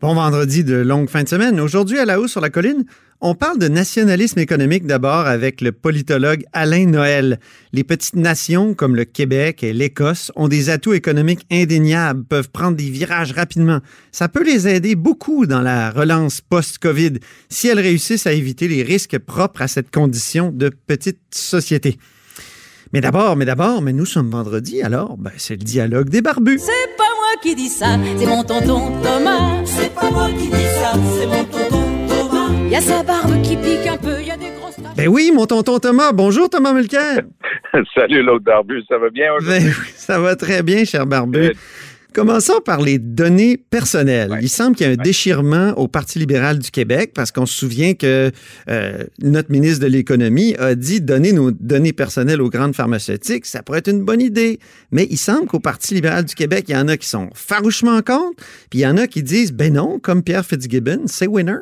Bon vendredi de longue fin de semaine. Aujourd'hui, à la hausse sur la colline, on parle de nationalisme économique d'abord avec le politologue Alain Noël. Les petites nations comme le Québec et l'Écosse ont des atouts économiques indéniables, peuvent prendre des virages rapidement. Ça peut les aider beaucoup dans la relance post-COVID si elles réussissent à éviter les risques propres à cette condition de petite société. Mais d'abord, mais d'abord, mais nous sommes vendredi, alors ben, c'est le dialogue des barbus. C'est pas moi qui dis ça, c'est mon tonton Thomas. C'est pas moi qui dis ça, c'est mon tonton Thomas. Y a sa barbe qui pique un peu, y a des grosses taches. Ben oui, mon tonton Thomas. Bonjour Thomas Mulcair. Salut l'autre barbu, ça va bien aujourd'hui? Ben oui, ça va très bien, cher barbu. Good. Commençons par les données personnelles. Ouais. Il semble qu'il y a un Ouais. déchirement au Parti libéral du Québec parce qu'on se souvient que euh, notre ministre de l'Économie a dit donner nos données personnelles aux grandes pharmaceutiques, ça pourrait être une bonne idée. Mais il semble qu'au Parti libéral du Québec, il y en a qui sont farouchement contre, puis il y en a qui disent ben non, comme Pierre Fitzgibbon, c'est winner.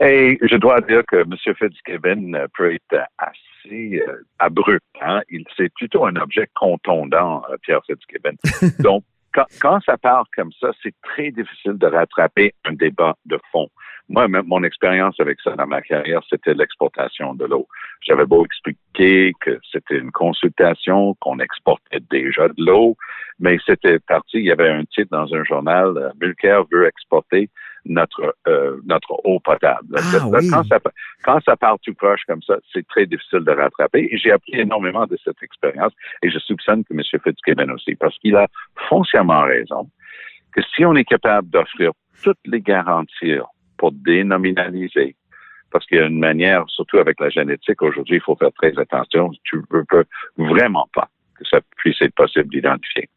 Et je dois dire que M. Fitzgibbon peut être assez euh, abrupt. Hein? Il c'est plutôt un objet contondant, euh, Pierre Fitzgibbon. Donc, quand, quand ça part comme ça, c'est très difficile de rattraper un débat de fond. Moi, même mon expérience avec ça dans ma carrière, c'était l'exportation de l'eau. J'avais beau expliquer que c'était une consultation, qu'on exportait déjà de l'eau, mais c'était parti, il y avait un titre dans un journal, euh, Mulcair veut exporter notre euh, notre eau potable. Ah, oui. quand, ça, quand ça part tout proche comme ça, c'est très difficile de rattraper. Et j'ai appris énormément de cette expérience et je soupçonne que M. Fitzgibbon aussi, parce qu'il a foncièrement raison que si on est capable d'offrir toutes les garanties pour dénominaliser, parce qu'il y a une manière, surtout avec la génétique, aujourd'hui, il faut faire très attention. Tu ne peux vraiment pas que ça puisse être possible d'identifier.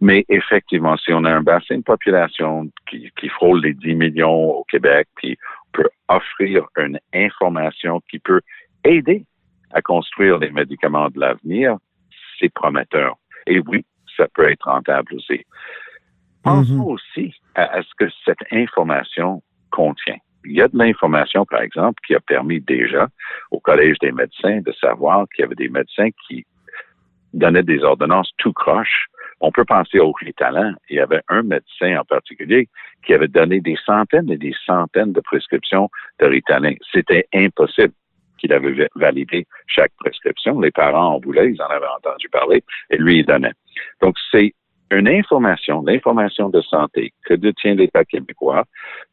Mais effectivement, si on a un bassin de population qui, qui frôle les 10 millions au Québec, puis on peut offrir une information qui peut aider à construire les médicaments de l'avenir, c'est prometteur. Et oui, ça peut être rentable aussi. Pensons Mhm. aussi à, à ce que cette information contient. Il y a de l'information, par exemple, qui a permis déjà au Collège des médecins de savoir qu'il y avait des médecins qui donnaient des ordonnances tout croche. On peut penser au Ritalin. Il y avait un médecin en particulier qui avait donné des centaines et des centaines de prescriptions de Ritalin. C'était impossible qu'il avait va- validé chaque prescription. Les parents en voulaient, ils en avaient entendu parler, et lui, il donnait. Donc, c'est une information, l'information de santé que détient l'État québécois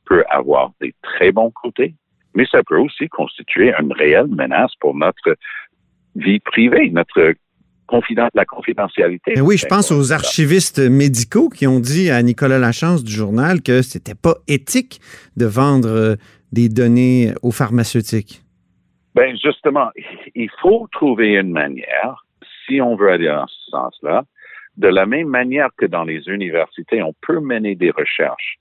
peut avoir des très bons côtés, mais ça peut aussi constituer une réelle menace pour notre vie privée, notre la confidentialité. Mais oui, je pense aux archivistes médicaux qui ont dit à Nicolas Lachance du journal que c'était pas éthique de vendre euh, des données aux pharmaceutiques. Ben justement, il faut trouver une manière, si on veut aller dans ce sens-là, de la même manière que dans les universités, on peut mener des recherches.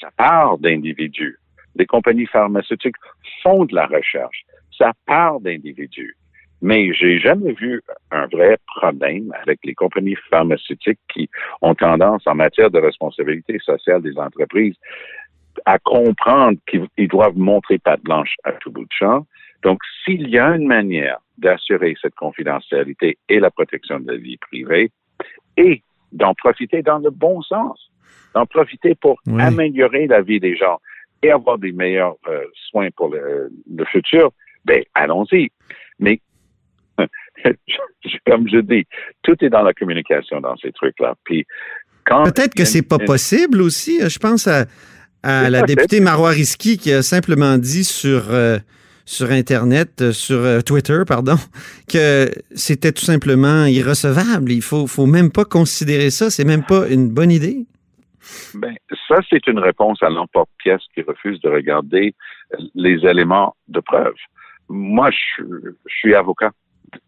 Ça part d'individus. Les compagnies pharmaceutiques font de la recherche. Ça part d'individus. Mais j'ai jamais vu un vrai problème avec les compagnies pharmaceutiques qui ont tendance en matière de responsabilité sociale des entreprises à comprendre qu'ils ils doivent montrer patte blanche à tout bout de champ. Donc, s'il y a une manière d'assurer cette confidentialité et la protection de la vie privée et d'en profiter dans le bon sens, d'en profiter pour Oui. améliorer la vie des gens et avoir des meilleurs euh, soins pour le, le futur, ben allons-y. Mais comme je dis, tout est dans la communication dans ces trucs-là. Puis Peut-être que c'est pas possible aussi. Je pense à, la députée Marois Risky qui a simplement dit sur, euh, sur Internet, euh, sur euh, Twitter, pardon, que c'était tout simplement irrecevable. Il faut, faut même pas considérer ça. C'est même pas une bonne idée. Ben, ça, c'est une réponse à l'emporte-pièce qui refuse de regarder euh, les éléments de preuve. Moi, je, je suis avocat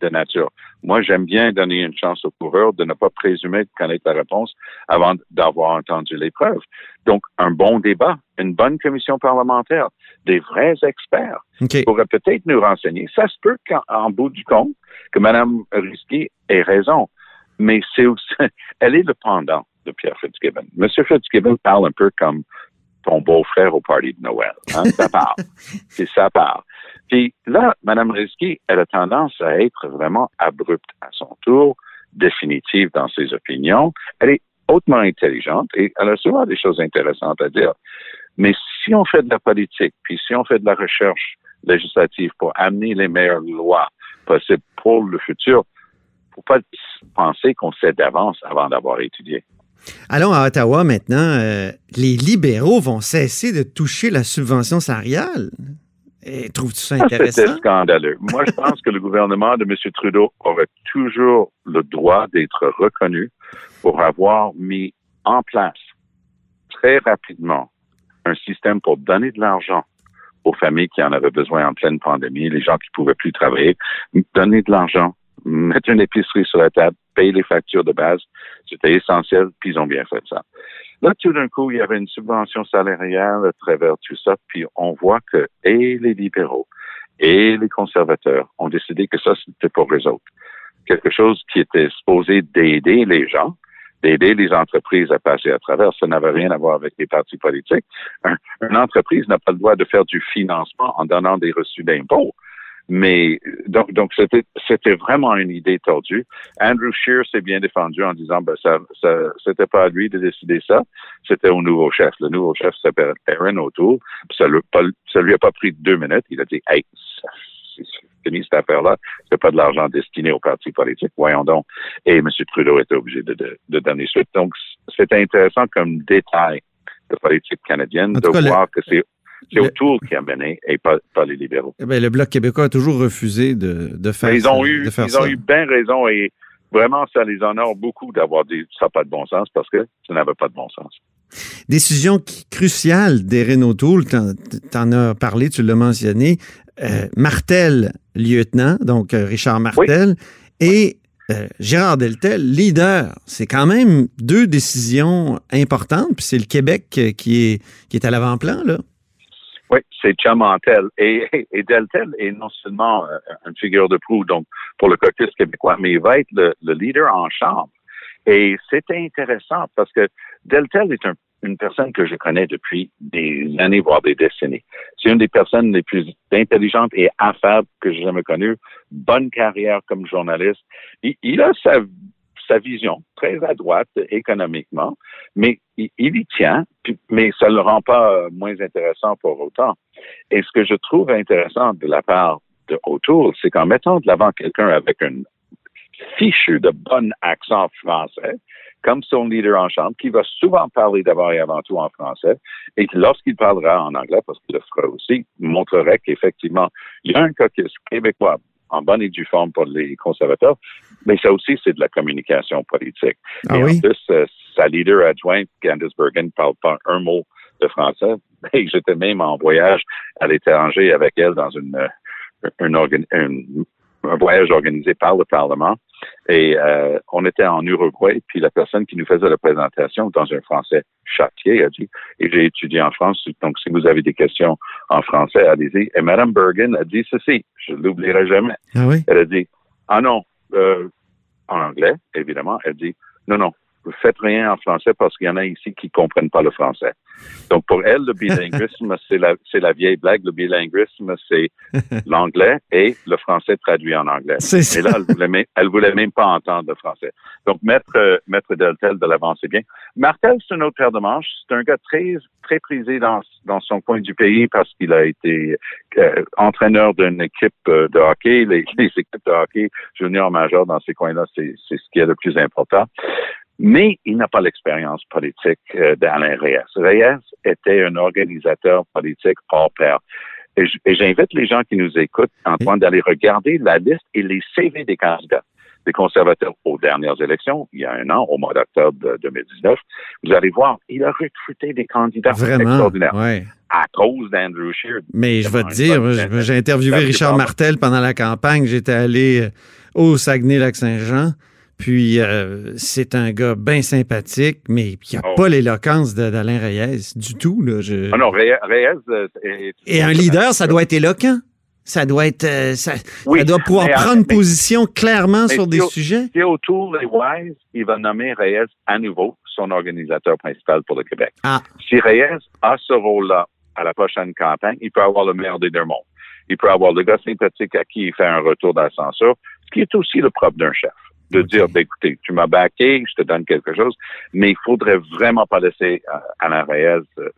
de nature. Moi, j'aime bien donner une chance au coureur de ne pas présumer de connaître la réponse avant d'avoir entendu les preuves. Donc, un bon débat une bonne commission parlementaire, des vrais experts pourraient peut-être nous renseigner. Ça se peut qu'en bout du compte, que Mme Risky ait raison, mais c'est aussi, elle est le pendant de Pierre Fitzgibbon. M. Fitzgibbon parle un peu comme ton beau-frère au party de Noël. Hein? Ça part. c'est ça part. Puis là, Mme Risky, elle a tendance à être vraiment abrupte à son tour, définitive dans ses opinions. Elle est hautement intelligente et elle a souvent des choses intéressantes à dire. Mais si on fait de la politique, puis si on fait de la recherche législative pour amener les meilleures lois possibles pour le futur, faut pas penser qu'on sait d'avance avant d'avoir étudié. Allons à Ottawa maintenant. Euh, les libéraux vont cesser de toucher la subvention salariale. Trouves-tu ça Ah, C'était intéressant? scandaleux. Moi, je pense que le gouvernement de M. Trudeau aurait toujours le droit d'être reconnu pour avoir mis en place très rapidement un système pour donner de l'argent aux familles qui en avaient besoin en pleine pandémie, les gens qui pouvaient plus travailler, donner de l'argent, mettre une épicerie sur la table, payer les factures de base, c'était essentiel, puis ils ont bien fait ça. Là, tout d'un coup, il y avait une subvention salariale à travers tout ça, puis on voit que et les libéraux et les conservateurs ont décidé que ça, c'était pour eux autres. Quelque chose qui était supposé d'aider les gens, d'aider les entreprises à passer à travers. Ça n'avait rien à voir avec les partis politiques. Un- une entreprise n'a pas le droit de faire du financement en donnant des reçus d'impôts. Mais donc, donc c'était, c'était vraiment une idée tordue. Andrew Scheer s'est bien défendu en disant, ben ça, ça, c'était pas à lui de décider ça, c'était au nouveau chef. Le nouveau chef s'appelle Aaron O'Toole. Ça, lui, pas, ça lui a pas pris deux minutes. Il a dit, hey, c'est fini cette affaire-là. C'est pas de l'argent destiné aux partis politiques. Voyons donc. Et M. Trudeau était obligé de, de, de donner suite. Donc, c'était intéressant comme détail de politique canadienne En de le- voir que c'est c'est O'Toole qui a mené et pas, pas les libéraux. Eh bien, le Bloc québécois a toujours refusé de, de faire, ils ont ça- eu, ils ça. ont eu bien raison et vraiment, ça les honore beaucoup d'avoir dit ça n'a pas de bon sens parce que ça n'avait pas de bon sens. Décision cruciale d'Erin O'Toole, t'en, as parlé, tu l'as mentionné. Euh, Martel, lieutenant, donc euh, Richard Martel, et euh, Gérard Deltel, leader. C'est quand même deux décisions importantes, puis c'est le Québec qui est, qui est à l'avant-plan, là. C'est Chamantel. Et, et Deltel est non seulement euh, une figure de proue donc pour le caucus québécois, mais il va être le, le leader en chambre. Et c'est intéressant parce que Deltel est un- une personne que je connais depuis des années, voire des décennies. C'est une des personnes les plus intelligentes et affables que j'ai jamais connues. Bonne carrière comme journaliste. Il, il a sa, sa vision très à droite économiquement, mais il, il y tient, mais ça ne le rend pas euh, moins intéressant pour autant. Et ce que je trouve intéressant de la part de O'Toole, c'est qu'en mettant de l'avant quelqu'un avec un fichu de bon accent français, comme son leader en chambre, qui va souvent parler d'abord et avant tout en français, et lorsqu'il parlera en anglais, parce qu'il le fera aussi, montrerait qu'effectivement, il y a un caucus québécois en bonne et due forme pour les conservateurs, mais ça aussi, c'est de la communication politique. Ah et oui? en plus, euh, sa leader adjointe, Candice Bergen, ne parle pas un mot de français. Et j'étais même en voyage à l'étranger avec elle dans une, euh, un, voyage organisé par le Parlement. Et euh, on était en Uruguay, puis la personne qui nous faisait la présentation dans un français châtié a dit, et j'ai étudié en France, donc si vous avez des questions en français, allez-y. Et Mme Bergen a dit ceci, je ne l'oublierai jamais. Ah oui? Elle a dit, ah non, euh, en anglais, évidemment, elle dit, non, non, faites rien en français parce qu'il y en a ici qui comprennent pas le français. Donc, pour elle, le bilinguisme, c'est la, c'est la vieille blague. Le bilinguisme, c'est l'anglais et le français traduit en anglais. Et là, elle voulait, même, elle voulait même pas entendre le français. Donc, mettre, euh, mettre Deltel de l'avant, c'est bien. Martel, c'est un autre paire de manches. C'est un gars très, très prisé dans, dans son coin du pays parce qu'il a été euh, entraîneur d'une équipe euh, de hockey. Les, les équipes de hockey junior majeur dans ces coins-là, c'est, c'est ce qui est le plus important. Mais il n'a pas l'expérience politique euh, d'Alain Reyes. Reyes était un organisateur politique hors pair. Et j'invite les gens qui nous écoutent, Antoine, d'aller regarder la liste et les CV des candidats des conservateurs aux dernières élections, il y a un an, au mois d'octobre de 2019. Vous allez voir, il a recruté des candidats Vraiment? extraordinaires Ouais. à cause d'Andrew Scheer. Mais je vais te dire, j'ai- interviewé Richard Martel pendant la campagne. J'étais allé euh, au Saguenay-Lac-Saint-Jean. Puis euh, c'est un gars bien sympathique, mais il n'a Oh. pas l'éloquence d'Alain Reyes du tout. Là. Je- Ah non, Reyes, Reyes, euh, est- Et un leader, ça doit être éloquent. Ça doit être, euh, ça, Oui, ça doit pouvoir mais, euh, prendre mais- position clairement mais sur des sujets. Si autour des Wise, il va nommer Reyes à nouveau son organisateur principal pour le Québec. Ah. Si Reyes a ce rôle-là à la prochaine campagne, il peut avoir le meilleur des deux mondes. Il peut avoir le gars sympathique à qui il fait un retour d'ascenseur, ce qui est aussi le propre d'un chef. De dire, ben, écoutez, tu m'as baqué, je te donne quelque chose, mais il faudrait vraiment pas laisser euh, Alain Reyes euh,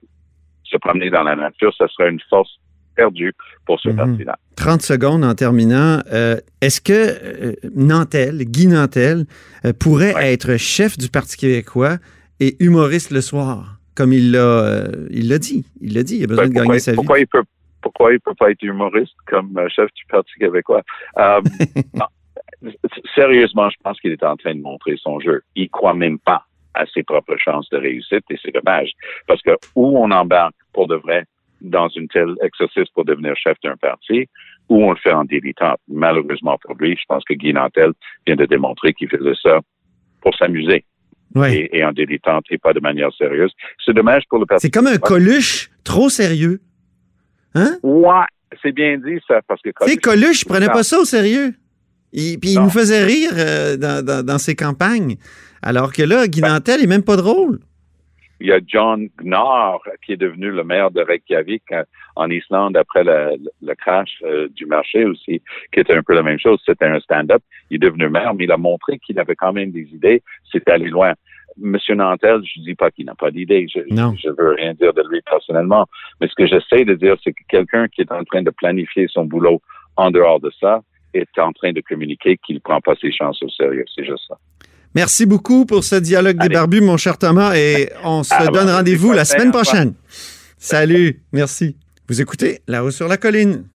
se promener dans la nature. Ça serait une force perdue pour ce Mhm. parti-là. 30 secondes en terminant. Euh, Est-ce que euh, Nantel, Guy Nantel, euh, pourrait Ouais. être chef du Parti québécois et humoriste le soir, comme il l'a il l'a dit? Il l'a dit, il a besoin Ben, de gagner sa vie. pourquoi il peut pourquoi il peut pas être humoriste comme chef du Parti québécois? Euh, sérieusement, je pense qu'il est en train de montrer son jeu. Il croit même pas à ses propres chances de réussite et c'est dommage. Parce que où on embarque pour de vrai dans une telle exercice pour devenir chef d'un parti, ou on le fait en dilettante. Malheureusement pour lui, je pense que Guy Nantel vient de démontrer qu'il faisait ça pour s'amuser Ouais. et, et en dilettante et pas de manière sérieuse. C'est dommage pour le Parti C'est comme un Coluche trop sérieux. Hein? Ouais, c'est bien dit ça, parce que... Coluche, il prenait pas ça au sérieux. Il- Puis il nous faisait rire euh, dans, dans- dans ses campagnes. Alors que là, Guy Ben- Nantel est même pas drôle. Il y a John Gnar, qui est devenu le maire de Reykjavik euh, en Islande après le, le crash euh, du marché aussi, qui était un peu la même chose. C'était un stand-up. Il est devenu maire, mais il a montré qu'il avait quand même des idées. C'était aller loin. Monsieur Nantel, je dis pas qu'il n'a pas d'idées. Je, Non. je veux rien dire de lui personnellement. Mais ce que j'essaie de dire, c'est que quelqu'un qui est en train de planifier son boulot en dehors de ça est en train de communiquer qu'il ne prend pas ses chances au sérieux. C'est juste ça. Merci beaucoup pour ce dialogue des barbus, mon cher Thomas, et on se Ah, donne bon, rendez-vous la semaine prochaine. Salut, merci. Vous écoutez La haut sur la colline.